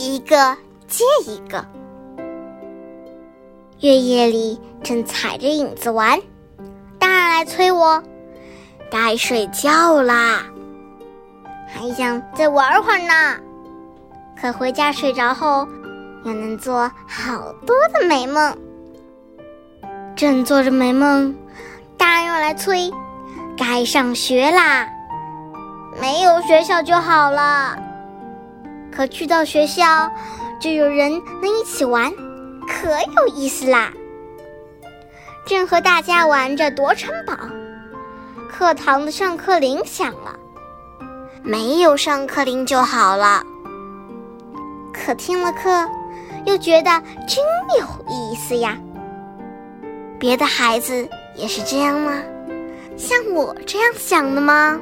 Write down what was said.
一个接一个。月夜里正踩着影子玩，大人来催我，该睡觉啦。还想再玩会儿呢，可回家睡着后，又能做好多的美梦。正做着美梦，大人又来催，该上学啦。没有学校就好了，可去到学校，就有人能一起玩，可有意思啦。正和大家玩着夺城堡，课堂的上课铃响了。没有上课铃就好了，可听了课，又觉得真有意思呀。别的孩子也是这样吗？像我这样想的吗？